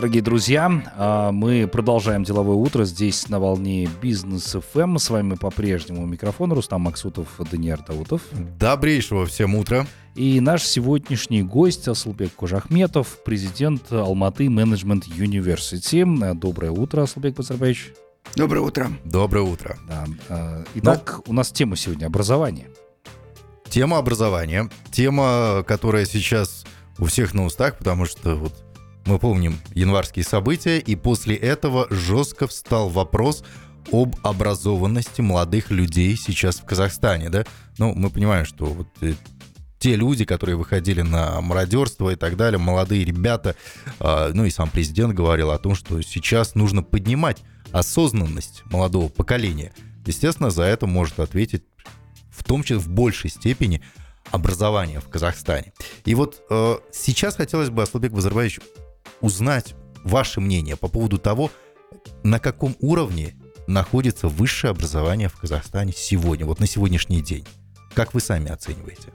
Дорогие друзья, а, мы продолжаем деловое утро здесь на волне Бизнес ФМ. С вами по-прежнему микрофон Рустам Максутов, Даниэр Даутов. Добрейшего всем утра. И наш сегодняшний гость Асылбек Кожахметов, президент Алматы Менеджмент Юниверсити. Доброе утро, Асылбек Базарбаевич. Доброе утро. Доброе утро. Да. А, итак, Но... у нас тема сегодня образование. Тема образования. Тема, которая сейчас у всех на устах, потому что вот мы помним январские события, и после этого жестко встал вопрос об образованности молодых людей сейчас в Казахстане, да? Ну, мы понимаем, что вот э, те люди, которые выходили на мародерство и так далее, молодые ребята, э, ну и сам президент говорил о том, что сейчас нужно поднимать осознанность молодого поколения. Естественно, за это может ответить в том числе в большей степени образование в Казахстане. И вот э, сейчас хотелось бы, Аслабек Базарбаевич, узнать ваше мнение по поводу того, на каком уровне находится высшее образование в Казахстане сегодня, вот на сегодняшний день. Как вы сами оцениваете?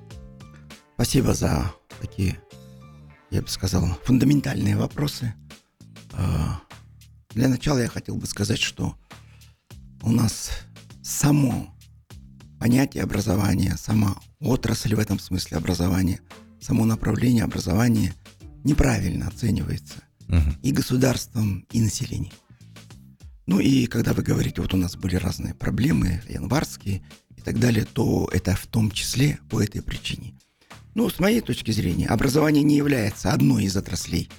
Спасибо за такие, я бы сказал, фундаментальные вопросы. А, для начала я хотел бы сказать, что у нас само понятие образования, сама отрасль в этом смысле образования, само направление образования – неправильно оценивается угу. и государством, и населением. Ну и когда вы говорите, вот у нас были разные проблемы, январские и так далее, то это в том числе по этой причине. Ну, с моей точки зрения, образование не является одной из отраслей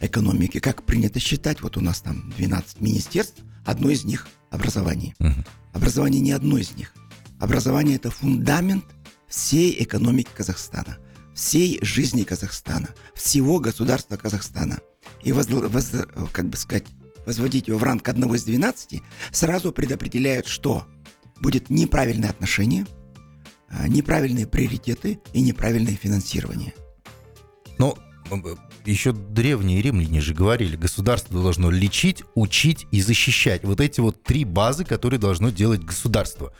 экономики, как принято считать. Вот у нас там 12 министерств, одно из них образование. Угу. Образование не одно из них. Образование это фундамент всей экономики Казахстана – всей жизни Казахстана, всего государства Казахстана. И, воз, воз, как бы сказать, возводить его в ранг одного из 12 сразу предопределяет, что будет неправильное отношение, а, неправильные приоритеты и неправильное финансирование. Но еще древние римляне же говорили, государство должно лечить, учить и защищать. Вот эти вот три базы, которые должно делать государство.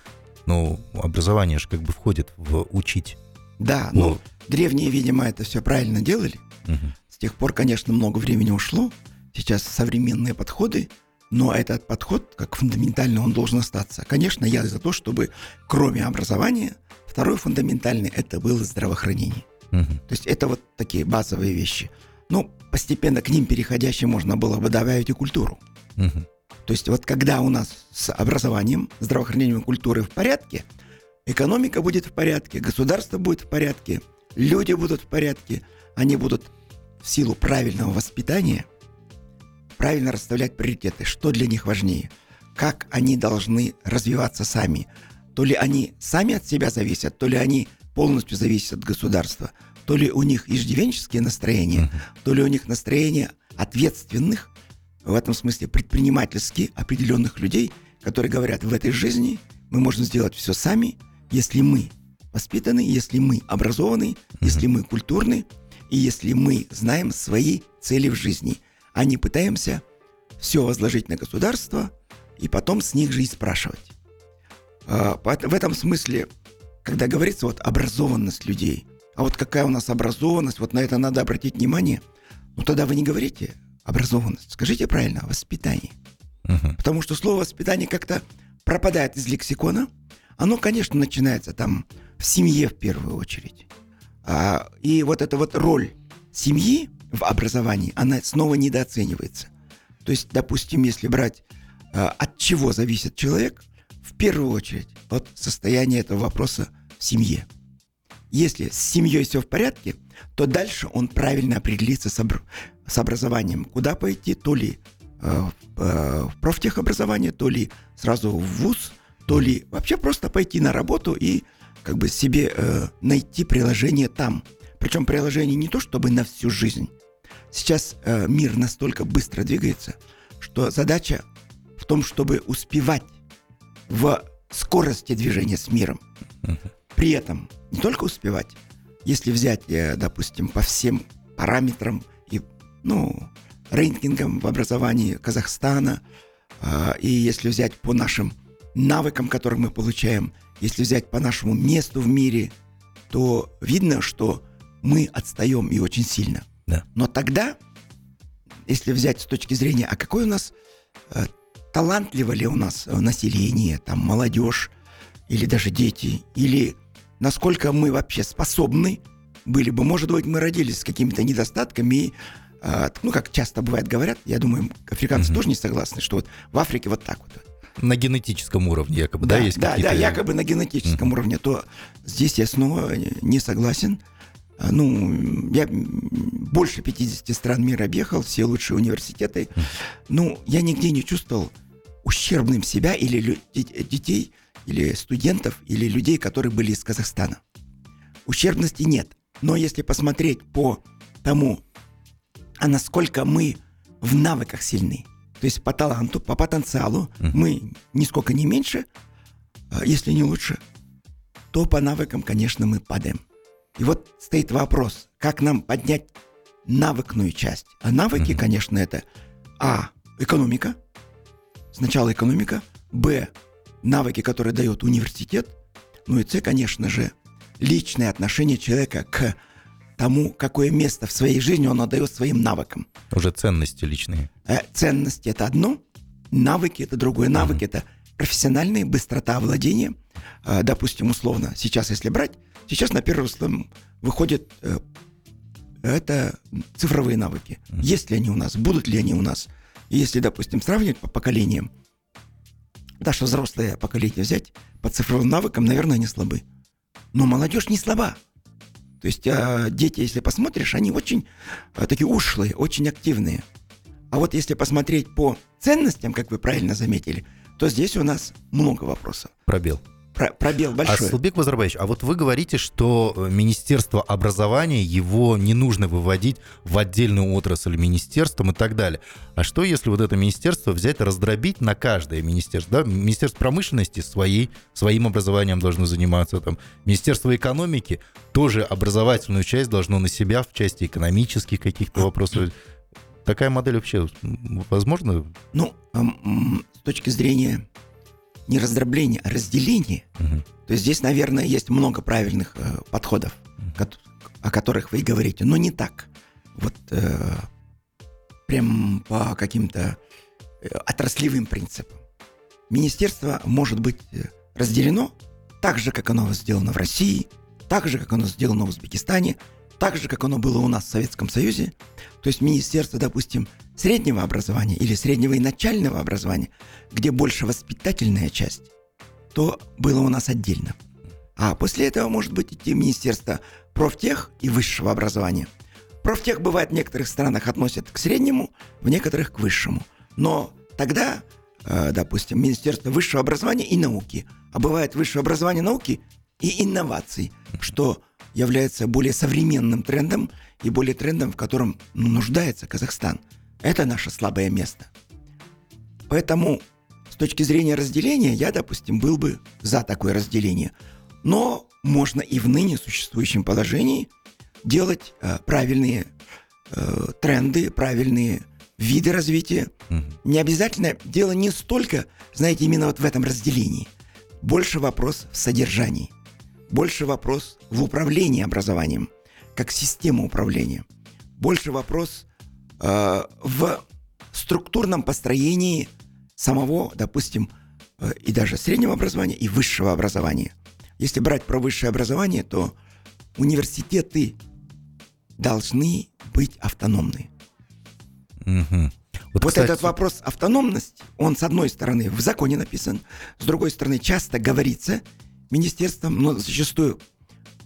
Ну, образование же как бы входит в учить. Да, но ну, древние, видимо, это все правильно делали. Угу. С тех пор, конечно, много времени ушло. Сейчас современные подходы, но этот подход, как фундаментальный, он должен остаться. Конечно, я за то, чтобы кроме образования, второй фундаментальный это было здравоохранение. Угу. То есть это вот такие базовые вещи. Ну, постепенно к ним переходящие можно было бы добавить и культуру. Угу. То есть вот когда у нас с образованием, здравоохранением и культурой в порядке – экономика будет в порядке, государство будет в порядке, люди будут в порядке, они будут в силу правильного воспитания правильно расставлять приоритеты, что для них важнее, как они должны развиваться сами. То ли они сами от себя зависят, то ли они полностью зависят от государства, то ли у них иждивенческие настроения, то ли у них настроение ответственных, в этом смысле предпринимательски определенных людей, которые говорят, в этой жизни мы можем сделать все сами – если мы воспитаны, если мы образованы, mm-hmm. если мы культурны, и если мы знаем свои цели в жизни, а не пытаемся все возложить на государство и потом с них же и спрашивать. А, в этом смысле, когда говорится вот образованность людей, а вот какая у нас образованность, вот на это надо обратить внимание, ну тогда вы не говорите образованность, скажите правильно, воспитание. Uh-huh. Потому что слово воспитание как-то пропадает из лексикона, оно, конечно, начинается там в семье в первую очередь. А, и вот эта вот роль семьи в образовании, она снова недооценивается. То есть, допустим, если брать, а, от чего зависит человек, в первую очередь от состояния этого вопроса в семье. Если с семьей все в порядке, то дальше он правильно определится с, обр- с образованием. Куда пойти, то ли э, в профтехобразование, то ли сразу в ВУЗ, то ли вообще просто пойти на работу и как бы себе э, найти приложение там. Причем приложение не то чтобы на всю жизнь. Сейчас э, мир настолько быстро двигается, что задача в том, чтобы успевать в скорости движения с миром. При этом не только успевать, если взять, э, допустим, по всем параметрам и, ну, рейтингам в образовании Казахстана, э, и если взять по нашим навыкам, которые мы получаем, если взять по нашему месту в мире, то видно, что мы отстаем и очень сильно. Да. Но тогда если взять с точки зрения, а какой у нас э, талантливо ли у нас население, там молодежь или даже дети, или насколько мы вообще способны были бы, может быть, мы родились с какими-то недостатками и э, ну, как часто бывает говорят, я думаю, африканцы mm-hmm. тоже не согласны, что вот в Африке вот так вот. На генетическом уровне якобы, да, да есть да, какие-то... Да, якобы на генетическом mm-hmm. уровне, то здесь я снова не согласен. А, ну, я больше 50 стран мира объехал, все лучшие университеты. Ну, я нигде не чувствовал ущербным себя или детей, или студентов, или людей, которые были из Казахстана. Ущербности нет. Но если посмотреть по тому, а насколько мы в навыках сильны, то есть по таланту, по потенциалу, uh-huh. мы нисколько не меньше, а если не лучше, то по навыкам, конечно, мы падаем. И вот стоит вопрос, как нам поднять навыкную часть. А навыки, mm-hmm. конечно, это А. Экономика. Сначала экономика. Б. Навыки, которые дает университет. Ну и С, конечно же, личное отношение человека к тому, какое место в своей жизни он отдает своим навыкам. Уже ценности личные. Э, ценности это одно, навыки это другое. Навыки mm-hmm. это профессиональные, быстрота владения. Э, допустим, условно, сейчас если брать, Сейчас на первый слэм выходят э, это цифровые навыки. Mm-hmm. Есть ли они у нас, будут ли они у нас? И если, допустим, сравнивать по поколениям, даже взрослое поколение взять, по цифровым навыкам, наверное, они слабы. Но молодежь не слаба. То есть а, дети, если посмотришь, они очень а, такие ушлые, очень активные. А вот если посмотреть по ценностям, как вы правильно заметили, то здесь у нас много вопросов. Пробел пробел большой. Аслубек Базарбаевич, а вот вы говорите, что э, Министерство образования, его не нужно выводить в отдельную отрасль министерством и так далее. А что, если вот это министерство взять, раздробить на каждое министерство? Да? Министерство промышленности своей, своим образованием должно заниматься. Там, Министерство экономики тоже образовательную часть должно на себя в части экономических каких-то вопросов. Такая модель вообще возможно? Ну, с точки зрения не раздробление, а разделение. Угу. То есть здесь, наверное, есть много правильных э, подходов, угу. о которых вы и говорите, но не так. Вот э, прям по каким-то э, отраслевым принципам. Министерство может быть э, разделено так же, как оно сделано в России, так же, как оно сделано в Узбекистане, так же, как оно было у нас в Советском Союзе. То есть министерство, допустим, среднего образования или среднего и начального образования, где больше воспитательная часть, то было у нас отдельно. А после этого может быть идти Министерство профтех и высшего образования. Профтех бывает в некоторых странах относят к среднему, в некоторых к высшему. Но тогда, э, допустим, Министерство высшего образования и науки, а бывает высшее образование науки и инноваций, что является более современным трендом и более трендом, в котором ну, нуждается Казахстан – это наше слабое место. Поэтому с точки зрения разделения я, допустим, был бы за такое разделение. Но можно и в ныне существующем положении делать э, правильные э, тренды, правильные виды развития. Угу. Не обязательно дело не столько, знаете, именно вот в этом разделении. Больше вопрос в содержании. Больше вопрос в управлении образованием, как система управления. Больше вопрос в структурном построении самого, допустим, э, и даже среднего образования, и высшего образования. Если брать про высшее образование, то университеты должны быть автономны. Угу. Вот, вот кстати... этот вопрос автономности, он с одной стороны в законе написан, с другой стороны часто говорится министерством, но зачастую,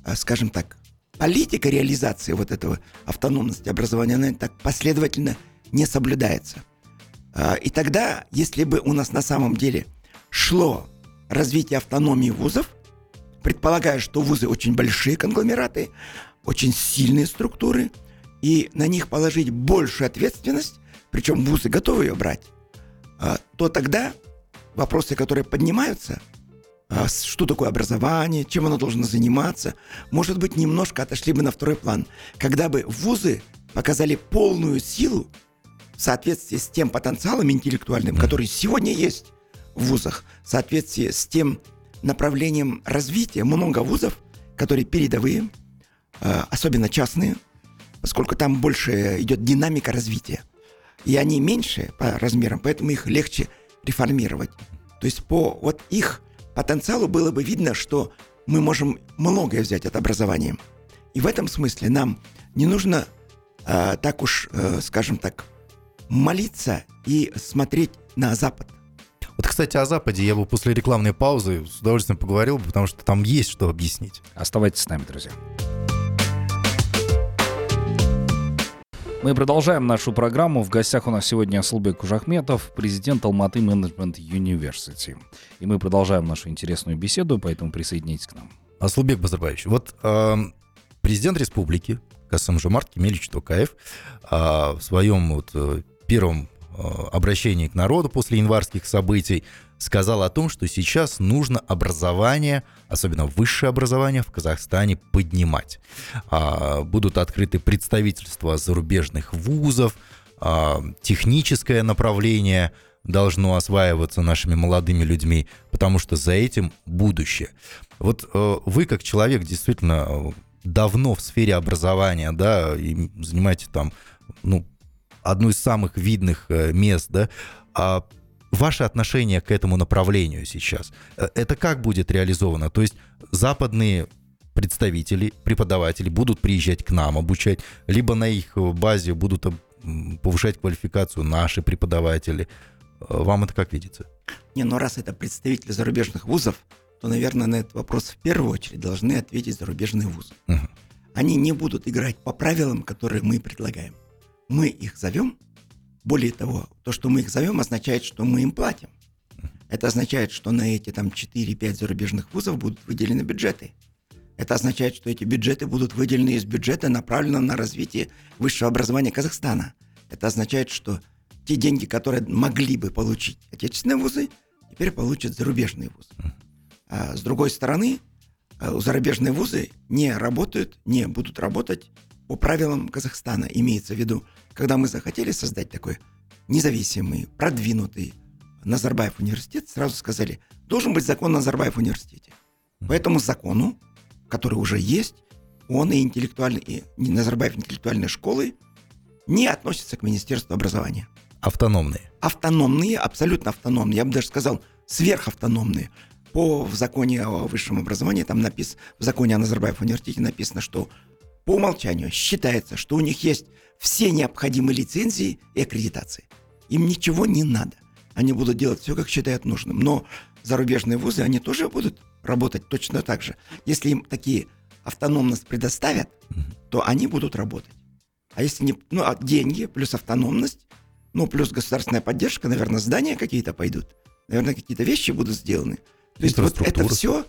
э, скажем так, политика реализации вот этого автономности образования, она так последовательно не соблюдается. А, и тогда, если бы у нас на самом деле шло развитие автономии вузов, предполагая, что вузы очень большие конгломераты, очень сильные структуры, и на них положить большую ответственность, причем вузы готовы ее брать, а, то тогда вопросы, которые поднимаются – что такое образование, чем оно должно заниматься, может быть, немножко отошли бы на второй план, когда бы вузы показали полную силу в соответствии с тем потенциалом интеллектуальным, который сегодня есть в вузах, в соответствии с тем направлением развития. Много вузов, которые передовые, а, особенно частные, поскольку там больше идет динамика развития. И они меньше по размерам, поэтому их легче реформировать. То есть по вот их потенциалу было бы видно, что мы можем многое взять от образования. И в этом смысле нам не нужно э, так уж, э, скажем так, молиться и смотреть на Запад. Вот, кстати, о Западе я бы после рекламной паузы с удовольствием поговорил, потому что там есть что объяснить. Оставайтесь с нами, друзья. Мы продолжаем нашу программу. В гостях у нас сегодня Асылбек Кужахметов, президент Алматы Менеджмент University. И мы продолжаем нашу интересную беседу, поэтому присоединяйтесь к нам. Асылбек Базарбаевич, вот э, президент республики Касым Жомарт Кемельевич Токаев э, в своем вот, э, первом э, обращении к народу после январских событий сказал о том, что сейчас нужно образование, особенно высшее образование в Казахстане поднимать. А, будут открыты представительства зарубежных вузов, а, техническое направление должно осваиваться нашими молодыми людьми, потому что за этим будущее. Вот э, вы как человек действительно давно в сфере образования, да, и занимаете там, ну, одну из самых видных э, мест, да, а ваше отношение к этому направлению сейчас? Э, это как будет реализовано? То есть западные представители, преподаватели будут приезжать к нам обучать, либо на их базе будут повышать квалификацию наши преподаватели. Э, вам это как видится? Не, ну раз это представители зарубежных вузов, то, наверное, на этот вопрос в первую очередь должны ответить зарубежные вузы. Угу. Они не будут играть по правилам, которые мы предлагаем. Мы их зовем, более того, то, что мы их зовем, означает, что мы им платим. Это означает, что на эти там 4-5 зарубежных вузов будут выделены бюджеты. Это означает, что эти бюджеты будут выделены из бюджета, направленного на развитие высшего образования Казахстана. Это означает, что те деньги, которые могли бы получить отечественные вузы, теперь получат зарубежные вузы. А с другой стороны, э, зарубежные вузы не работают, не будут работать по правилам Казахстана. Имеется в виду, когда мы захотели создать такой независимый, продвинутый Назарбаев университет, сразу сказали, должен быть закон Назарбаев университете. По этому закону, который уже есть, он и интеллектуальный, и Назарбаев интеллектуальные школы не относятся к Министерству образования. Автономные. Автономные, абсолютно автономные. Я бы даже сказал, сверхавтономные. По в законе о высшем образовании, там написано, в законе о Назарбаев университете написано, что по умолчанию считается, что у них есть все необходимые лицензии и аккредитации. Им ничего не надо. Они будут делать все, как считают нужным. Но зарубежные вузы, они тоже будут работать точно так же. Если им такие автономность предоставят, то они будут работать. А если не, ну, а деньги плюс автономность, ну, плюс государственная поддержка, наверное, здания какие-то пойдут, наверное, какие-то вещи будут сделаны. То есть вот это все,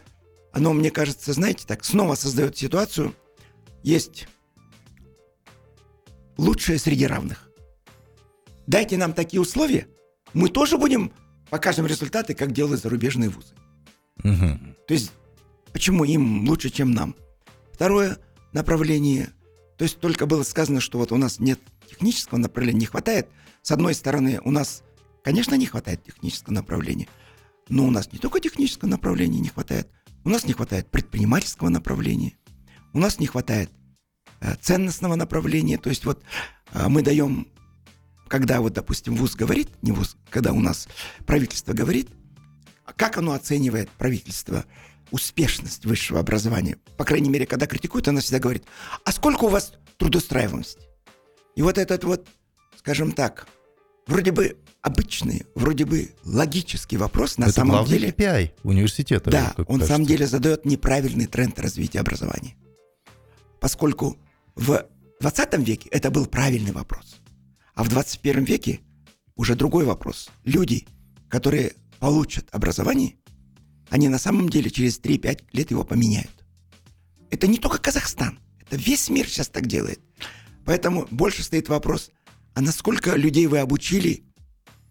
оно, мне кажется, знаете, так снова создает ситуацию, есть лучшие среди равных. Дайте нам такие условия, мы тоже будем покажем результаты, как делают зарубежные вузы. Угу. То есть, почему им лучше, чем нам? Второе направление, то есть только было сказано, что вот у нас нет технического направления, не хватает. С одной стороны, у нас, конечно, не хватает технического направления, но у нас не только технического направления не хватает, у нас не хватает предпринимательского направления, у нас не хватает ценностного направления. То есть вот э, мы даем, когда вот, допустим, ВУЗ говорит, не ВУЗ, когда у нас правительство говорит, как оно оценивает правительство успешность высшего образования? По крайней мере, когда критикует, оно всегда говорит, а сколько у вас трудоустраиваемости? И вот этот вот, скажем так, вроде бы обычный, вроде бы логический вопрос, на Это самом деле... KPI университета. Да, он на самом деле задает неправильный тренд развития образования поскольку в 20 веке это был правильный вопрос. А в 21 веке уже другой вопрос. Люди, которые получат образование, они на самом деле через 3-5 лет его поменяют. Это не только Казахстан, это весь мир сейчас так делает. Поэтому больше стоит вопрос, а насколько людей вы обучили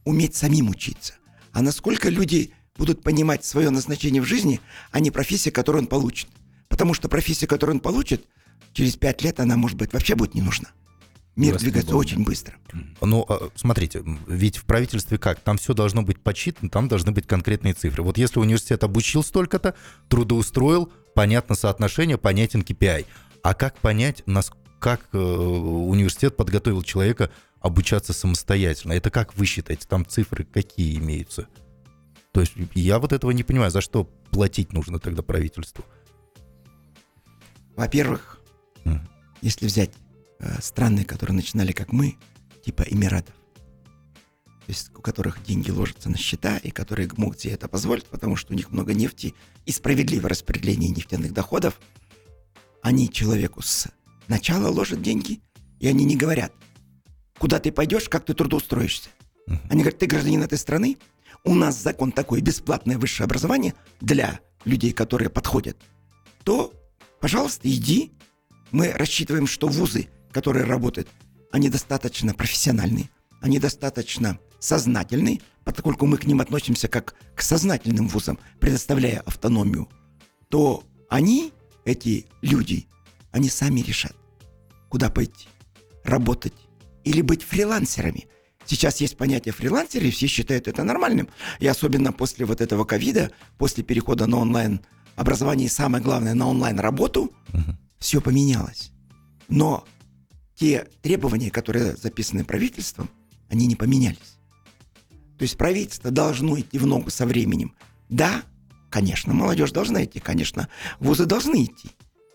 уметь самим учиться? А насколько люди будут понимать свое назначение в жизни, а не профессия, которую он получит? Потому что профессия, которую он получит, через пять лет она, может быть, вообще будет не нужна. Мир двигается очень быстро. Ну, а, смотрите, ведь в правительстве как? Там все должно быть подсчитано, там должны быть конкретные цифры. Вот если университет обучил столько-то, трудоустроил, понятно соотношение, понятен KPI. А как понять, как э, университет подготовил человека обучаться самостоятельно. Это как вы считаете? Там цифры какие имеются? То есть я вот этого не понимаю, за что платить нужно тогда правительству? Во-первых, mm. если взять э, страны, которые начинали как мы, типа Эмиратов, то есть у которых деньги ложатся на счета и которые могут себе это позволить, потому что у них много нефти и справедливое распределение нефтяных доходов, они человеку с начала ложат деньги, и они не говорят, куда ты пойдешь, как ты трудоустроишься. Они говорят, ты гражданин этой страны, у нас закон такой, бесплатное высшее образование для людей, которые подходят, то, пожалуйста, иди. Мы рассчитываем, что вузы, которые работают, они достаточно профессиональные, они достаточно сознательные, поскольку мы к ним относимся как к сознательным вузам, предоставляя автономию, то они, эти люди, они сами решат, куда пойти, работать или быть фрилансерами. Сейчас есть понятие фрилансеры, все считают это нормальным. И особенно после вот этого ковида, после перехода на онлайн образование и самое главное на онлайн работу, uh-huh. Все поменялось. Но те требования, которые записаны правительством, они не поменялись. То есть правительство должно идти в ногу со временем. Да, конечно, молодежь должна идти, конечно, вузы должны идти.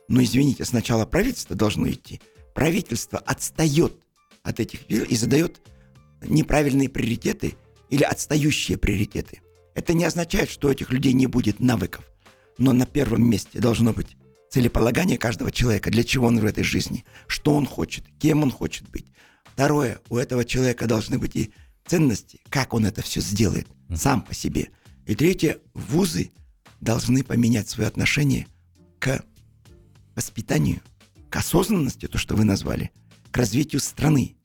Но извините, сначала правительство должно идти. Правительство отстает от этих и задает неправильные приоритеты или отстающие приоритеты. Это не означает, что у этих людей не будет навыков. Но на первом месте должно быть целеполагание каждого человека, для чего он в этой жизни, что он хочет, кем он хочет быть. Второе, у этого человека должны быть и ценности, как он это все сделает сам по себе. И третье, вузы должны поменять свое отношение к воспитанию, к осознанности, то, что вы назвали, к развитию страны.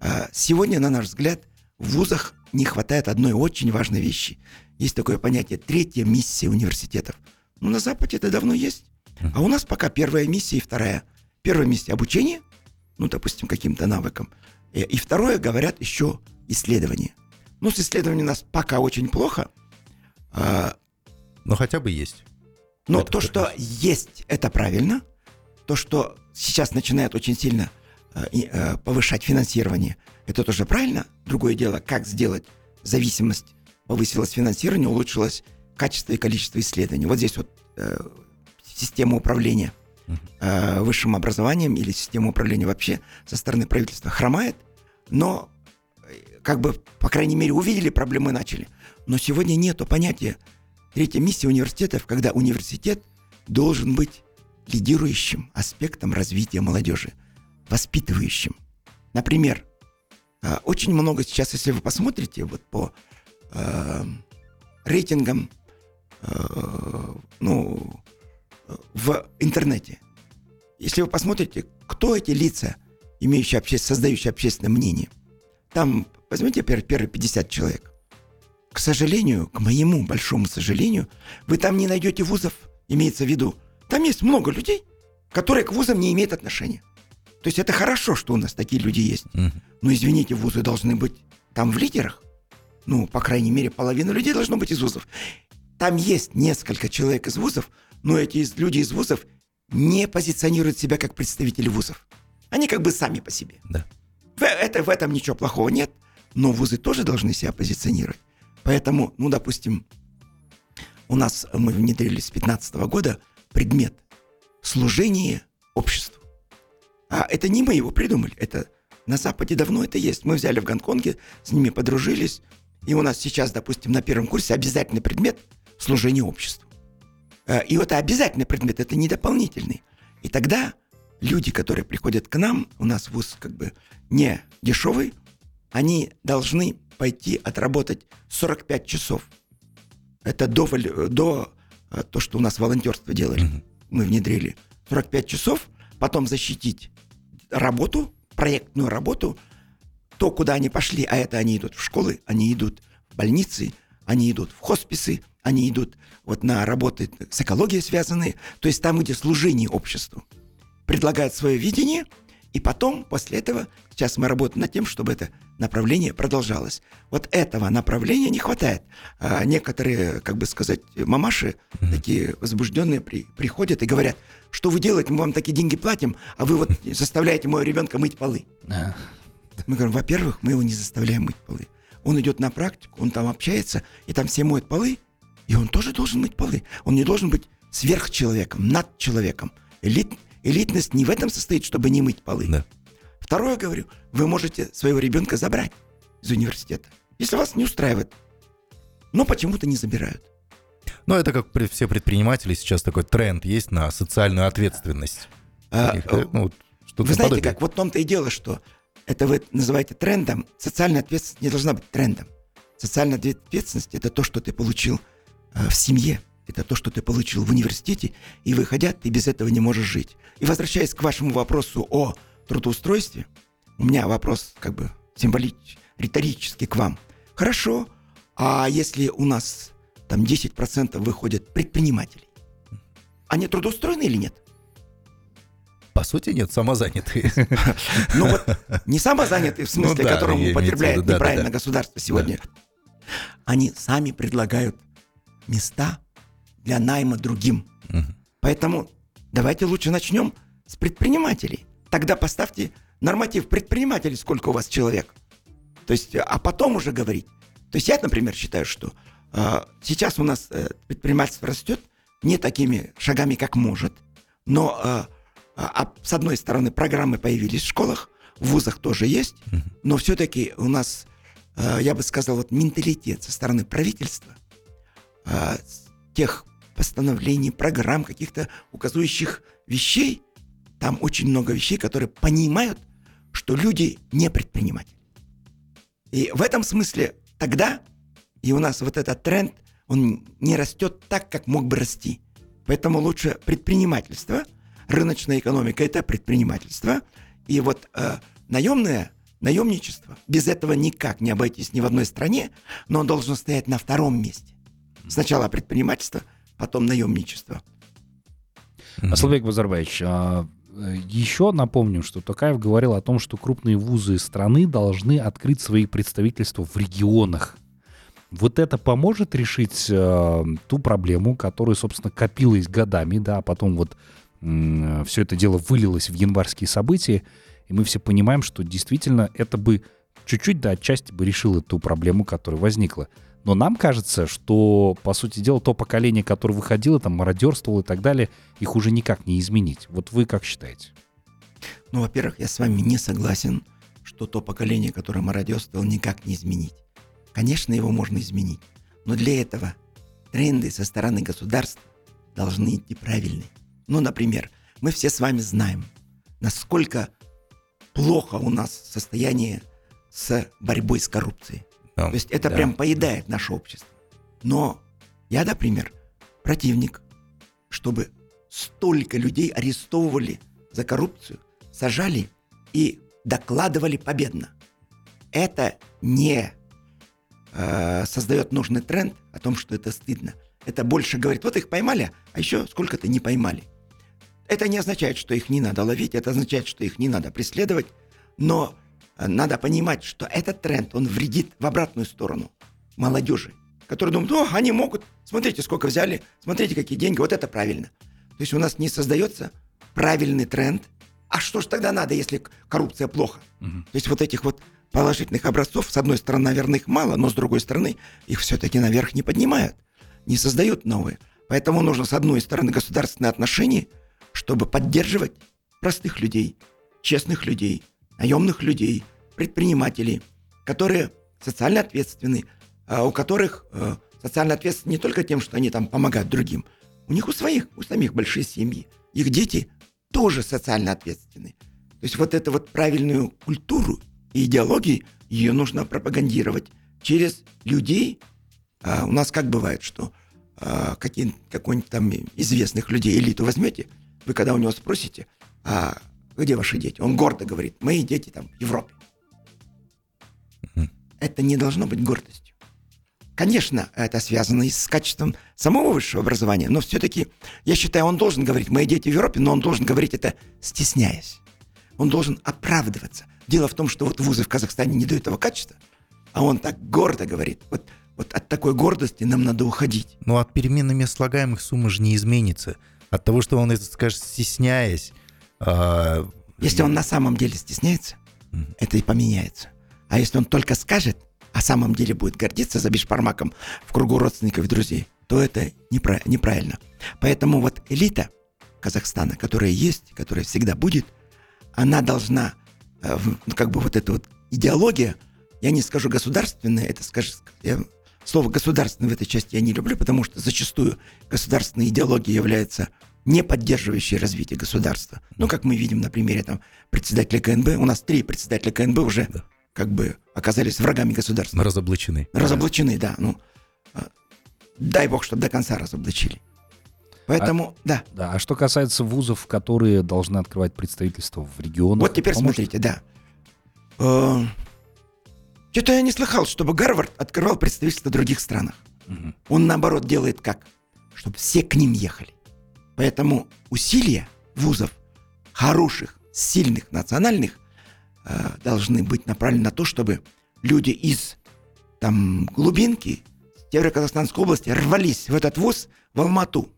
А сегодня, на наш взгляд, в вузах не хватает одной очень важной вещи. Есть такое понятие «третья миссия университетов». Ну, на Западе это давно есть. А у нас пока первая миссия и вторая. Первая миссия – обучение, ну, допустим, каким-то навыкам. И, и второе, говорят, еще исследования. Ну, с исследованием у нас пока очень плохо. А, но хотя бы есть. Но это то, что есть, это правильно. То, что сейчас начинает очень сильно э, э, повышать финансирование, это тоже правильно. Другое дело, как сделать зависимость, повысилось финансирование, улучшилось качество и количество исследований. Вот здесь вот э, система управления э, высшим образованием или система управления вообще со стороны правительства хромает, но как бы, по крайней мере, увидели проблемы, начали. Но сегодня нету понятия третья миссия университетов, когда университет должен быть лидирующим аспектом развития молодежи, воспитывающим. Например, а, очень много сейчас, если вы посмотрите вот по э, рейтингам э, ну, в интернете, если вы посмотрите, кто эти лица, имеющие обще... создающие общественное мнение, там Возьмите первые 50 человек. К сожалению, к моему большому сожалению, вы там не найдете вузов, имеется в виду. Там есть много людей, которые к вузам не имеют отношения. То есть это хорошо, что у нас такие люди есть. Но извините, вузы должны быть там в лидерах. Ну, по крайней мере, половина людей должно быть из вузов. Там есть несколько человек из вузов, но эти люди из вузов не позиционируют себя как представители вузов. Они как бы сами по себе. Да. В, это, в этом ничего плохого нет но вузы тоже должны себя позиционировать. Поэтому, ну, допустим, у нас мы внедрили с 2015 года предмет служение обществу. А это не мы его придумали, это на Западе давно это есть. Мы взяли в Гонконге, с ними подружились, и у нас сейчас, допустим, на первом курсе обязательный предмет служение обществу. Э, и это обязательный предмет, это не дополнительный. И тогда люди, которые приходят к нам, у нас вуз как бы не дешевый, они должны пойти отработать 45 часов. Это до, до э, то, что у нас волонтерство делали. Mm-hmm. Мы внедрили 45 часов, потом защитить работу, проектную работу, то, куда они пошли, а это они идут в школы, они идут в больницы, они идут в хосписы, они идут вот на работы с экологией связанные, то есть там, где служение обществу. Предлагают свое видение, И потом, после этого, сейчас мы работаем над тем, чтобы это направление продолжалось. Вот этого направления не хватает. А некоторые, как бы сказать, мамаши, mm-hmm. такие возбужденные, при, приходят и говорят, что вы делаете, мы вам такие деньги платим, а вы вот заставляете моего ребенка мыть полы. Мы говорим, во-первых, мы его не заставляем мыть полы. Он идет на практику, он там общается, и там все моют полы, и он тоже должен мыть полы. Он не должен быть сверхчеловеком, над человеком. Элит, элитность не в этом состоит, чтобы не мыть полы. Да. Второе, говорю, вы можете своего ребенка забрать из университета, если вас не устраивает. Но почему-то не забирают. Ну, это как все предприниматели сейчас такой тренд есть на социальную ответственность. А, э, ну, что вы знаете подобие. как, вот в том-то и дело, что это вы называете трендом, социальная ответственность не должна быть трендом. Социальная ответственность – это то, что ты получил в семье, это то, что ты получил в университете, и выходя, ты без этого не можешь жить. И возвращаясь к вашему вопросу о трудоустройстве, у меня вопрос как бы символический, риторический к вам. Хорошо, а если у нас там 10% выходят предпринимателей, они трудоустроены или нет? По сути, нет, самозанятые. Ну вот, не самозанятые, в смысле, ну, которым употребляет неправильно государство сегодня. Они сами предлагают места для найма другим. Поэтому давайте лучше начнем с предпринимателей. Тогда поставьте норматив предпринимателей, сколько у вас человек. То есть, а потом уже говорить. То есть я, например, считаю, что э, сейчас у нас э, предпринимательство растет не такими шагами, как может, но э, а, с одной стороны, программы появились в школах, в вузах тоже есть, но все-таки у нас, э, я бы сказал, вот менталитет со стороны правительства, э, тех постановлений, программ, каких-то указующих вещей, там очень много вещей, которые понимают, что люди не предприниматели. И в этом смысле тогда и у нас вот этот тренд, он не растет так, как мог бы расти. Поэтому лучше предпринимательство – рыночная экономика – это предпринимательство. И вот э, наемное, наемничество, без этого никак не обойтись ни в одной стране, но он должен стоять на втором месте. Сначала предпринимательство, потом наемничество. Аслабек Базарбаевич, а, еще напомню, что Токаев говорил о том, что крупные вузы страны должны открыть свои представительства в регионах. Вот это поможет решить э, ту проблему, которая, собственно, копилась годами, да, а потом вот все это дело вылилось в январские события, и мы все понимаем, что действительно это бы чуть-чуть, да, отчасти бы решило ту проблему, которая возникла. Но нам кажется, что, по сути дела, то поколение, которое выходило, там, мародерствовало и так далее, их уже никак не изменить. Вот вы как считаете? Ну, во-первых, я с вами не согласен, что то поколение, которое мародерствовало, никак не изменить. Конечно, его можно изменить, но для этого тренды со стороны государства должны идти правильные. Ну, например, мы все с вами знаем, насколько плохо у нас состояние с борьбой с коррупцией. Да, То есть это да, прям поедает да. наше общество. Но я, например, противник, чтобы столько людей арестовывали за коррупцию, сажали и докладывали победно. Это не э, создает нужный тренд о том, что это стыдно. Это больше говорит, вот их поймали, а еще сколько-то не поймали. Это не означает, что их не надо ловить, это означает, что их не надо преследовать, но надо понимать, что этот тренд, он вредит в обратную сторону молодежи, которые думают, о, они могут, смотрите, сколько взяли, смотрите, какие деньги, вот это правильно. То есть у нас не создается правильный тренд, а что же тогда надо, если коррупция плохо? Угу. То есть вот этих вот положительных образцов, с одной стороны, наверное, их мало, но с другой стороны, их все-таки наверх не поднимают, не создают новые. Поэтому нужно, с одной стороны, государственные отношения – чтобы поддерживать простых людей, честных людей, наемных людей, предпринимателей, которые социально ответственны, а у которых э, социально ответственны не только тем, что они там помогают другим, у них у своих, у самих большие семьи. Их дети тоже социально ответственны. То есть вот эту вот правильную культуру и идеологию, ее нужно пропагандировать через людей. А у нас как бывает, что а, какие, какой-нибудь там известных людей элиту возьмете – вы когда у него спросите, а где ваши дети? Он гордо говорит, мои дети там в Европе. Это не должно быть гордостью. Конечно, это связано и с качеством самого высшего образования, но все-таки, я считаю, он должен говорить, мои дети в Европе, но он должен говорить это стесняясь. он должен оправдываться. Дело в том, что вот вузы в Казахстане не дают этого качества, а он так гордо говорит, вот, вот от такой гордости нам надо уходить. Но от перемены мест слагаемых сумма же не изменится. От того, что он это скажет, стесняясь. А... Если он на самом деле стесняется, mm-hmm. это и поменяется. А если он только скажет, а самом деле будет гордиться за бишпармаком в кругу родственников и друзей, то это непра- неправильно. Поэтому вот элита Казахстана, которая есть, которая всегда будет, она должна, э, ну, как бы вот эта вот идеология, я не скажу государственная, это скажу, я, слово государственное в этой части я не люблю, потому что зачастую государственная идеология является не поддерживающей развитие государства. Ну, как мы видим на примере там председателя КНБ, у нас три председателя КНБ уже да. как бы оказались врагами государства. Разоблачены. Разоблачены, да. Ну, а, дай бог, чтобы до конца разоблачили. Поэтому, а, да. Да, а что касается вузов, которые должны открывать представительство в регионах... Вот теперь поможет? смотрите, да. Э, что-то я не слыхал, чтобы Гарвард открывал представительство в других странах. Угу. Он, наоборот, делает как? Чтобы все к ним ехали. Поэтому усилия вузов, хороших, сильных, национальных, э, должны быть направлены на то, чтобы люди из там глубинки Северо-Казахстанской области рвались в этот вуз в Алмату.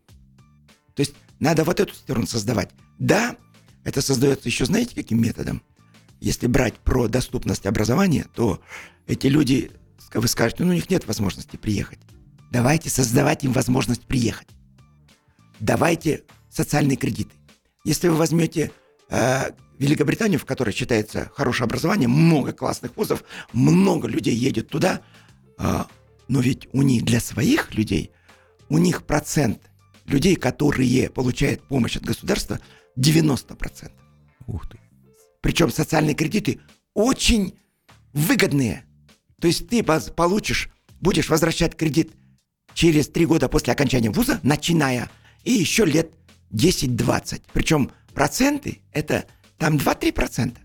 То есть надо вот эту сторону создавать. Да, это создается еще, знаете, каким методом? Если брать про доступность образования, то эти люди, вы скажете, ну, у них нет возможности приехать. Давайте создавать им возможность приехать. Давайте социальные кредиты. Если вы возьмете э, Великобританию, в которой считается хорошее образование, много классных вузов, много людей едет туда, э, но ведь у них для своих людей, у них процент людей, которые получают помощь от государства, 90%. Ух ты. Причем социальные кредиты очень выгодные. То есть ты получишь, будешь возвращать кредит через три года после окончания вуза, начиная, и еще лет 10-20. Причем проценты это там 2-3%.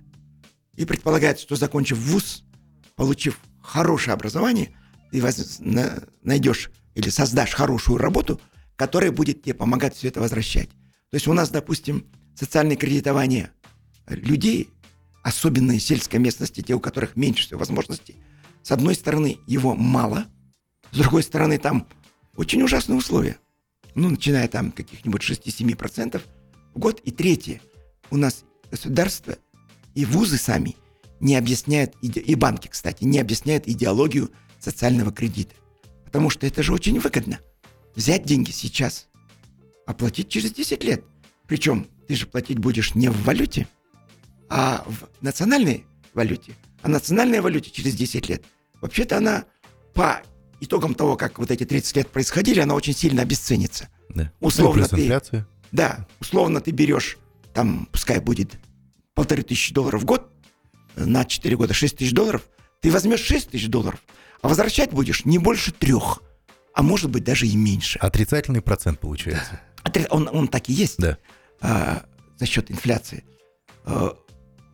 И предполагается, что закончив вуз, получив хорошее образование, ты найдешь или создашь хорошую работу – который будет тебе помогать все это возвращать. То есть у нас, допустим, социальное кредитование людей, особенно из сельской местности, те, у которых меньше всего возможностей, с одной стороны, его мало, с другой стороны, там очень ужасные условия. Ну, начиная там каких-нибудь 6-7% в год. И третье, у нас государство и вузы сами не объясняют, и банки, кстати, не объясняют идеологию социального кредита. Потому что это же очень выгодно взять деньги сейчас, оплатить через 10 лет. Причем ты же платить будешь не в валюте, а в национальной валюте. А национальная валюте через 10 лет, вообще-то она по итогам того, как вот эти 30 лет происходили, она очень сильно обесценится. Да. Условно ну, ты, инфляция. Да, условно ты берешь, там, пускай будет полторы тысячи долларов в год, на 4 года 6 тысяч долларов, ты возьмешь 6 тысяч долларов, а возвращать будешь не больше трех а может быть даже и меньше. Отрицательный процент получается. Отри... Он, он так и есть да. а, за счет инфляции. А,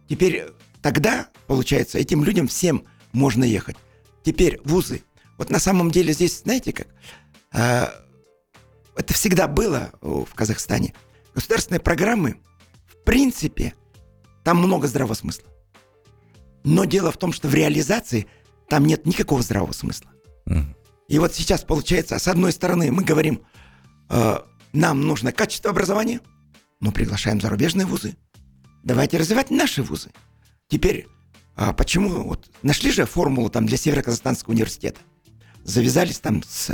теперь тогда, получается, этим людям всем можно ехать. Теперь вузы. Вот на самом деле здесь, знаете как, а, это всегда было в Казахстане. Государственные программы, в принципе, там много здравого смысла. Но дело в том, что в реализации там нет никакого здравого смысла. И вот сейчас получается, с одной стороны, мы говорим, э, нам нужно качество образования, но приглашаем зарубежные вузы. Давайте развивать наши вузы. Теперь, а почему вот нашли же формулу там для Северо-Казахстанского университета? Завязались там с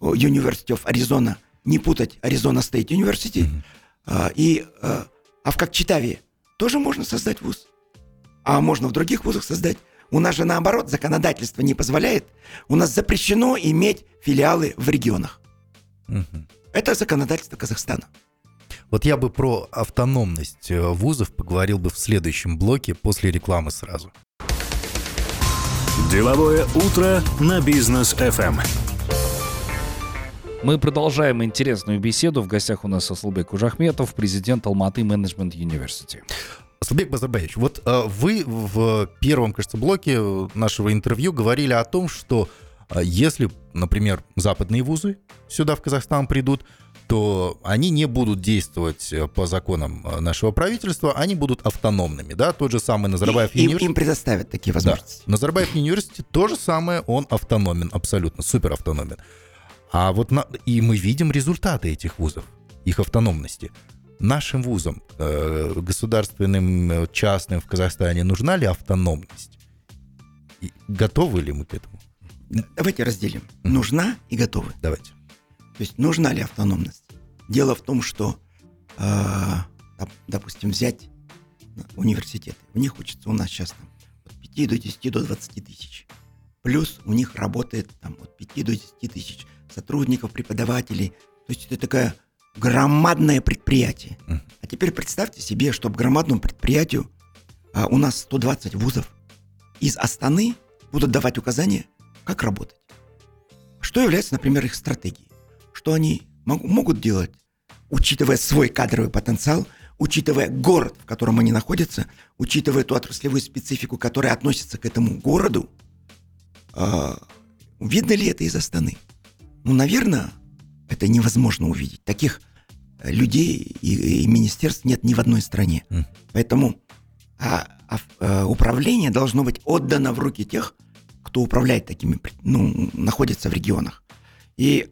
University of Arizona, не путать Arizona State University. Mm-hmm. А, и, а, а в Кокчетаве тоже можно создать вуз. А можно в других вузах создать. У нас же наоборот законодательство не позволяет. У нас запрещено иметь филиалы в регионах. Угу. Это законодательство Казахстана. Вот я бы про автономность э, вузов поговорил бы в следующем блоке после рекламы сразу. Деловое утро на бизнес FM. Мы продолжаем интересную беседу. В гостях у нас Аслубек Ужахметов, президент Алматы Менеджмент Университи. Сулбек Базарбаевич, вот э, вы в первом, кажется, блоке нашего интервью говорили о том, что э, если, например, западные вузы сюда, в Казахстан, придут, что они не будут действовать э, по законам э, нашего правительства, они будут автономными, да, тот же самый Назарбаев И- им, университет. им предоставят такие Да. возможности. Назарбаев университет то же самое, он автономен, абсолютно, супер автономен. А вот на- и мы видим результаты этих вузов, их автономности. Нашим вузам, э, государственным, частным в Казахстане, нужна ли автономность? И готовы ли мы к этому? Давайте разделим. Нужна и готовы. Давайте. То есть нужна ли автономность? Дело в том, что, э, доп- допустим, взять университеты. У них учатся у нас сейчас там, от 5 до 10 до 20 тысяч. Плюс у них работает там, от 5 до 10 тысяч сотрудников, преподавателей. То есть это такое громадное предприятие. А теперь представьте себе, что к громадному предприятию а, у нас 120 вузов из Астаны будут давать указания, как работать. Что является, например, их стратегией? Что они могут делать, учитывая свой кадровый потенциал, учитывая город, в котором они находятся, учитывая ту отраслевую специфику, которая относится к этому городу, а, видно ли это из Астаны? Ну, наверное, это невозможно увидеть. Таких э, людей и, и министерств нет ни в одной стране. Поэтому а, а, э, управление должно быть отдано в руки тех, кто управляет такими, ну, находится в регионах. И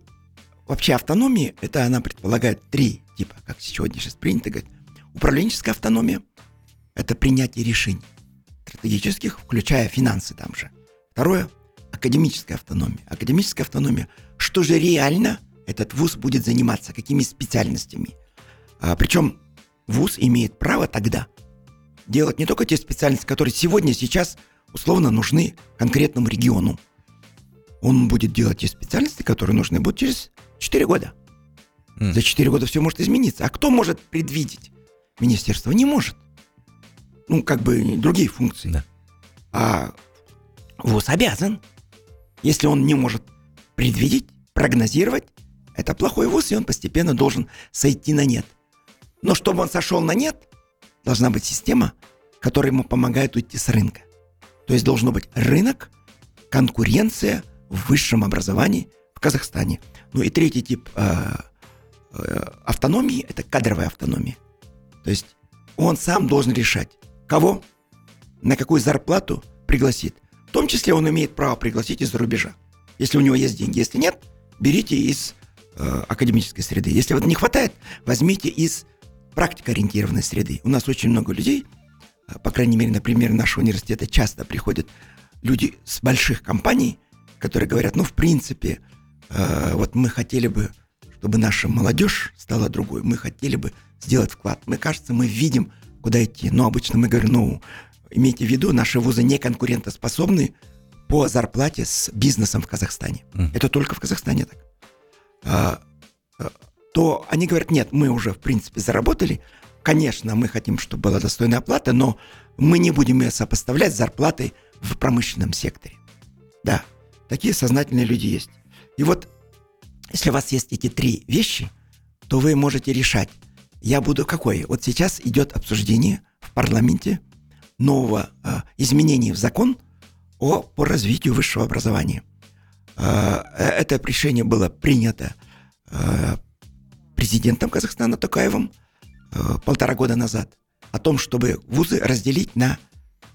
вообще автономия, это она предполагает три типа, как сегодня сейчас принято говорить. Управленческая автономия – это принятие решений стратегических, включая финансы там же. Второе – академическая автономия. Академическая автономия – что же реально этот вуз будет заниматься, какими специальностями. А, причем вуз имеет право тогда делать не только те специальности, которые сегодня, сейчас условно нужны конкретному региону. Он будет делать те специальности, которые нужны будут через 4 года. М. За 4 года все может измениться. А кто может предвидеть? Министерство не может. Ну, как бы другие функции. Да. А ВУЗ обязан. Если он не может предвидеть, прогнозировать, это плохой ВУЗ, и он постепенно должен сойти на нет. Но чтобы он сошел на нет, должна быть система, которая ему помогает уйти с рынка. То есть должно быть рынок, конкуренция в высшем образовании Казахстане. Ну и третий тип э, э, автономии – это кадровая автономия. То есть он сам должен решать, кого, на какую зарплату пригласит. В том числе он имеет право пригласить из-за рубежа. Если у него есть деньги. Если нет, берите из э, академической среды. Если вот не хватает, возьмите из практикоориентированной среды. У нас очень много людей, э, по крайней мере, на пример нашего университета часто приходят люди с больших компаний, которые говорят, ну, в принципе, вот мы хотели бы, чтобы наша молодежь стала другой, мы хотели бы сделать вклад. Мы, кажется, мы видим, куда идти. Но обычно мы говорим, ну, имейте в виду, наши вузы не конкурентоспособны по зарплате с бизнесом в Казахстане. Мгм. Это только в Казахстане так. А, а, то они говорят, нет, мы уже, в принципе, заработали. Конечно, мы хотим, чтобы была достойная оплата, но мы не будем ее сопоставлять с зарплатой в промышленном секторе. Да, такие сознательные люди есть. И вот, если у вас есть эти три вещи, то вы можете решать, я буду какой. Вот сейчас идет обсуждение в парламенте нового а, изменения в закон о, по развитию высшего образования. А, э, это решение было принято а, президентом Казахстана Токаевым а, полтора года назад о том, чтобы вузы разделить на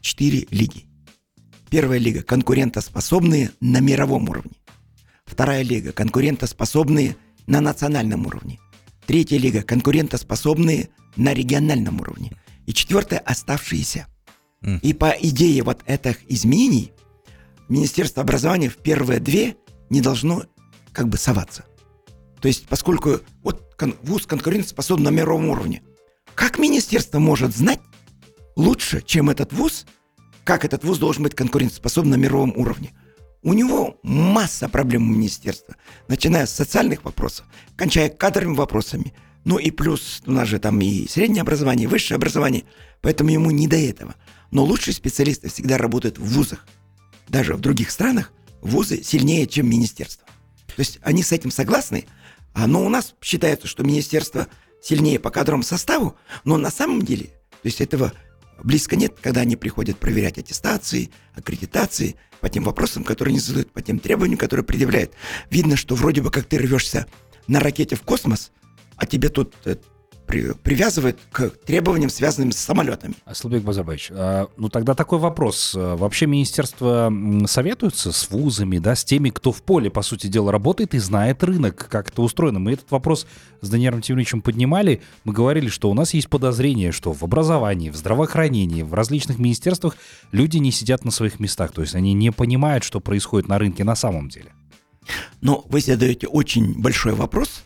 четыре лиги. Первая лига – конкурентоспособные на мировом уровне. Вторая лига – конкурентоспособные на национальном уровне. Третья лига – конкурентоспособные на региональном уровне. И четвертая – оставшиеся. И по идее вот этих изменений Министерство образования в первые две не должно как бы соваться. То есть, поскольку вот вуз конкурентоспособен на мировом уровне, как министерство может знать лучше, чем этот вуз, как этот вуз должен быть конкурентоспособен на мировом уровне? У него масса проблем у министерства, начиная с социальных вопросов, кончая кадровыми вопросами. Ну и плюс у нас же там и среднее образование, и высшее образование, поэтому ему не до этого. Но лучшие специалисты всегда работают в вузах. Даже в других странах вузы сильнее, чем министерство. То есть они с этим согласны, а, но у нас считается, что министерство сильнее по кадровому составу, но на самом деле, то есть этого близко нет, когда они приходят проверять аттестации, аккредитации по тем вопросам, которые они задают, по тем требованиям, которые предъявляют. Видно, что вроде бы как ты рвешься на ракете в космос, а тебе тут э, при, привязывает к требованиям, связанным с самолетами. Аслубек Базарбаевич, а, ну тогда такой вопрос. Вообще министерство советуется с вузами, да, с теми, кто в поле, по сути дела, работает и знает рынок, как это устроено. Мы этот вопрос с Даниилом Тимовичем поднимали. Мы говорили, что у нас есть подозрение, что в образовании, в здравоохранении, в различных министерствах люди не сидят на своих местах. То есть они не понимают, что происходит на рынке на самом деле. Но вы задаете очень большой вопрос,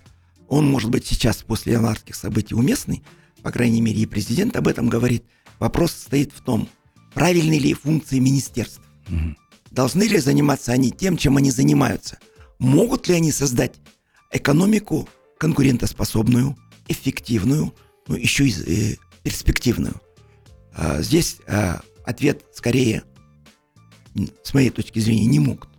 он может быть сейчас после январских событий уместный, по крайней мере и президент об этом говорит. Вопрос стоит в том, правильны ли функции министерств. Угу. Должны ли заниматься они тем, чем они занимаются? Могут ли они создать экономику конкурентоспособную, эффективную, ну еще и э, перспективную? А, здесь а, ответ скорее, с моей точки зрения, не могут.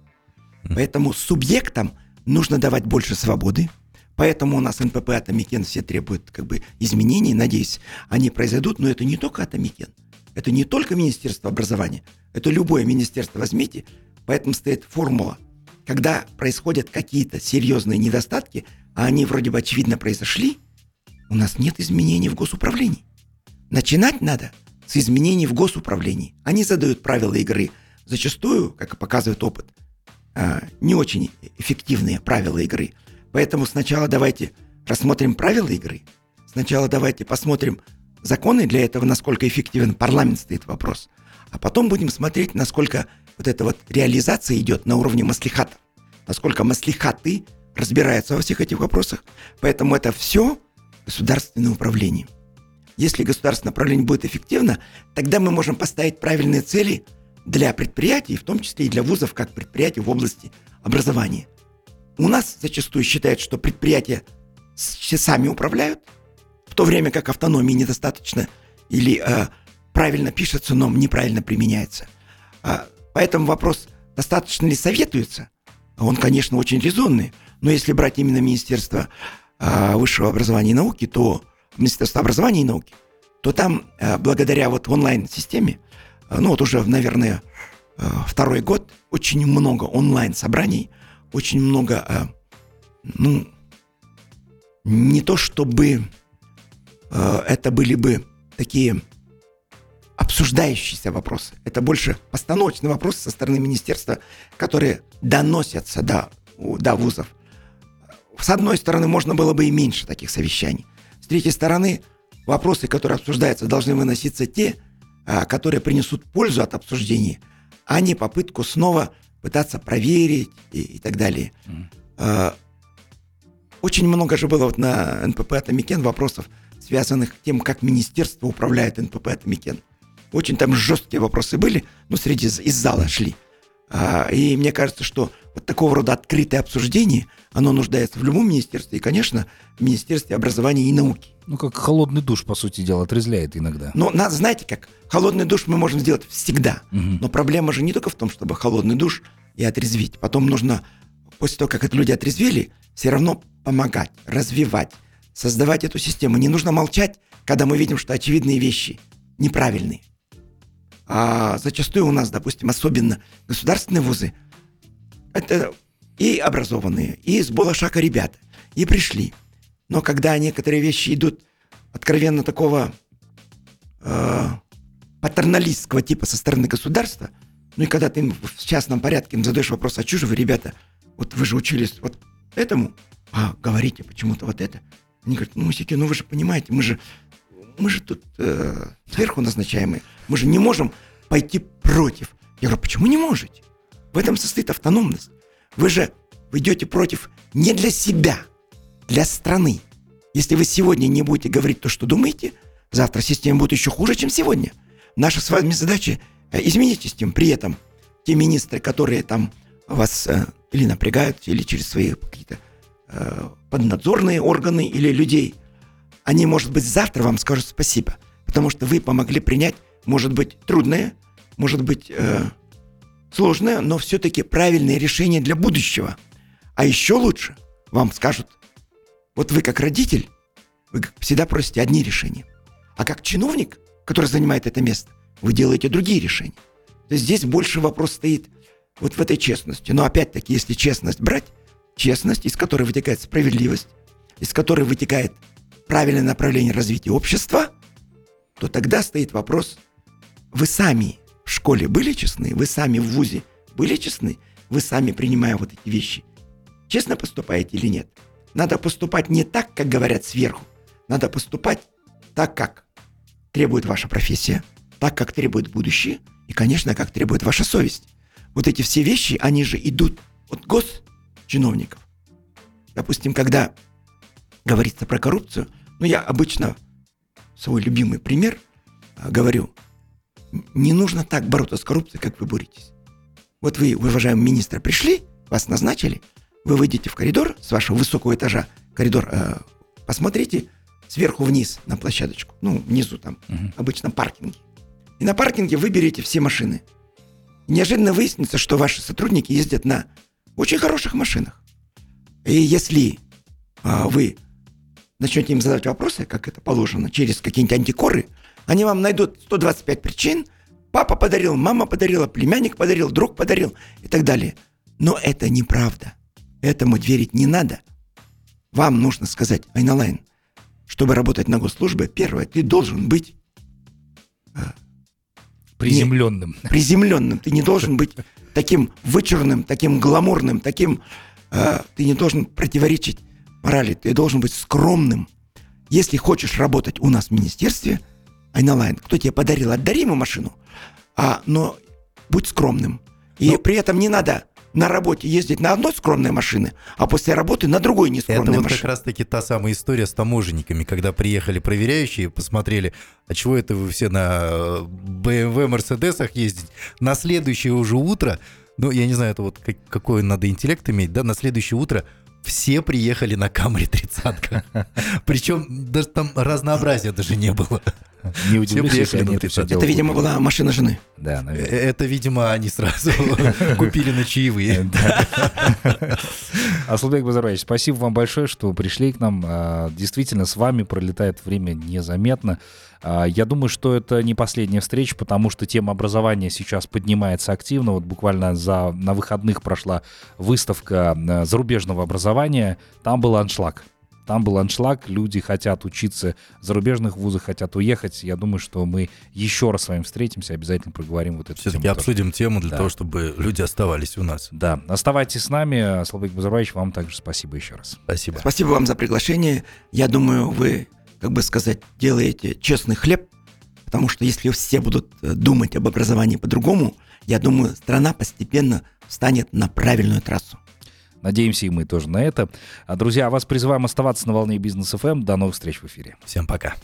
Поэтому субъектам нужно давать больше свободы, Поэтому у нас НПП Атомикен все требуют как бы изменений, надеюсь, они произойдут, но это не только Атомикен, это не только Министерство образования, это любое министерство возьмите, поэтому стоит формула. Когда происходят какие-то серьезные недостатки, а они вроде бы очевидно произошли, у нас нет изменений в госуправлении. Начинать надо с изменений в госуправлении. Они задают правила игры. Зачастую, как показывает опыт, а, не очень эффективные правила игры. Поэтому сначала давайте рассмотрим правила игры. Сначала давайте посмотрим законы для этого, насколько эффективен парламент стоит вопрос. А потом будем смотреть, насколько вот эта вот реализация идет на уровне маслихата. Насколько маслихаты разбираются во всех этих вопросах. Поэтому это все государственное управление. Если государственное управление будет эффективно, тогда мы можем поставить правильные цели для предприятий, в том числе и для вузов, как предприятий в области образования. У нас зачастую считают, что предприятия сами управляют, в то время как автономии недостаточно или э, правильно пишется, но неправильно применяется. А, поэтому вопрос, достаточно ли советуется, он, конечно, очень резонный, но если брать именно Министерство э, высшего образования и науки, то Министерство образования и науки, то там э, благодаря вот онлайн-системе, э, ну вот уже, наверное, э, второй год, очень много онлайн-собраний – очень много, э, ну, не то чтобы э, это были бы такие обсуждающиеся вопросы. Это больше постановочные вопросы со стороны министерства, которые доносятся до, до вузов. С одной стороны, можно было бы и меньше таких совещаний. С третьей стороны, вопросы, которые обсуждаются, должны выноситься те, э, которые принесут пользу от обсуждения, а не попытку снова пытаться проверить и, и так далее. Mm. Очень много же было вот на НПП Атомикен вопросов, связанных с тем, как министерство управляет НПП Атомикен. Очень там жесткие вопросы были, но среди из зала шли. А, и мне кажется, что вот такого рода открытое обсуждение, оно нуждается в любом министерстве, и, конечно, в Министерстве образования и науки. Ну, как холодный душ, по сути дела, отрезляет иногда. Но, надо, знаете как, холодный душ мы можем сделать всегда. Угу. Но проблема же не только в том, чтобы холодный душ и отрезвить. Потом нужно, после того, как это люди отрезвели, все равно помогать, развивать, создавать эту систему. Не нужно молчать, когда мы видим, что очевидные вещи неправильные. А зачастую у нас, допустим, особенно государственные вузы, это и образованные, и с Болошака ребята, и пришли. Но когда некоторые вещи идут откровенно такого э, патерналистского типа со стороны государства, ну и когда ты им в частном порядке им задаешь вопрос, а вы, ребята, вот вы же учились вот этому, а говорите почему-то вот это. Они говорят, ну, Сики, ну вы же понимаете, мы же, мы же тут э, сверху назначаемые, мы же не можем пойти против. Я говорю, почему не можете? В этом состоит автономность. Вы же вы идете против не для себя, для страны. Если вы сегодня не будете говорить то, что думаете, завтра система будет еще хуже, чем сегодня. Наша с вами задача э, изменить систему. При этом те министры, которые там вас э, или напрягают, или через свои какие-то э, поднадзорные органы или людей, они, может быть, завтра вам скажут спасибо, потому что вы помогли принять, может быть, трудное, может быть, э, сложное, но все-таки правильное решение для будущего. А еще лучше вам скажут, вот вы как родитель, вы всегда просите одни решения. А как чиновник, который занимает это место, вы делаете другие решения. То есть здесь больше вопрос стоит вот в этой честности. Но опять-таки, если честность брать, честность, из которой вытекает справедливость, из которой вытекает правильное направление развития общества, то тогда стоит вопрос, вы сами в школе были честны, вы сами в ВУЗе были честны, вы сами принимая вот эти вещи, честно поступаете или нет? Надо поступать не так, как говорят сверху, надо поступать так, как требует ваша профессия, так, как требует будущее, и, конечно, как требует ваша совесть. Вот эти все вещи, они же идут от госчиновников. Допустим, когда говорится про коррупцию, ну, я обычно свой любимый пример а, говорю, не нужно так бороться с коррупцией, как вы боретесь. Вот вы, уважаемый министр, пришли, вас назначили, вы выйдете в коридор с вашего высокого этажа, коридор, э, посмотрите сверху вниз на площадочку, ну, внизу там, угу. обычно паркинги. И на паркинге выберете все машины. И неожиданно выяснится, что ваши сотрудники ездят на очень хороших машинах. И если а, вы начнете им задавать вопросы, как это положено, через какие-нибудь антикоры, они вам найдут 125 причин. Папа подарил, мама подарила, племянник подарил, друг подарил и так далее. Но это неправда. Этому верить не надо. Вам нужно сказать, Айналайн, чтобы работать на госслужбе, первое, ты должен быть э, приземленным. Не, приземленным. Ты не должен быть таким вычурным, таким гламурным, таким... Э, ты не должен противоречить морали. Ты должен быть скромным. Если хочешь работать у нас в министерстве, Айналайн, кто тебе подарил, отдари ему машину, а, но будь скромным. И ну, при этом не надо на работе ездить на одной скромной машине, а после работы на другой нескромной машине. Это вот как раз-таки та самая история с таможенниками, когда приехали проверяющие, посмотрели, а чего это вы все на BMW, Мерседесах ездите? На следующее уже утро, ну, я не знаю, это вот как, какой надо интеллект иметь, да, на следующее утро все приехали на Камри 30 Причем даже там разнообразия даже не было. Не удивлюсь, если они это все Это, видимо, была машина жены. Да, наверное. Э, это, видимо, они сразу купили на чаевые. Аслубек Базарович, спасибо вам большое, что пришли к нам. А, действительно, с вами пролетает время незаметно. А, я думаю, что это не последняя встреча, потому что тема образования сейчас поднимается активно. Вот буквально за, на выходных прошла выставка а, зарубежного образования. Там был аншлаг. Там был аншлаг, люди хотят учиться в зарубежных вузах, хотят уехать. Я думаю, что мы еще раз с вами встретимся, обязательно проговорим вот эту Все-таки тему. обсудим тоже. тему для да. того, чтобы люди оставались у нас. Да, оставайтесь с нами. Славик Базарбаевич, вам также спасибо еще раз. Спасибо. Спасибо вам за приглашение. Я думаю, вы, как бы сказать, делаете честный хлеб, потому что если все будут э, думать об образовании по-другому, я думаю, страна постепенно станет на правильную трассу. Надеемся и мы тоже на это. А, друзья, вас призываем оставаться на волне бизнес FM. Эм. До новых встреч в эфире. Всем пока.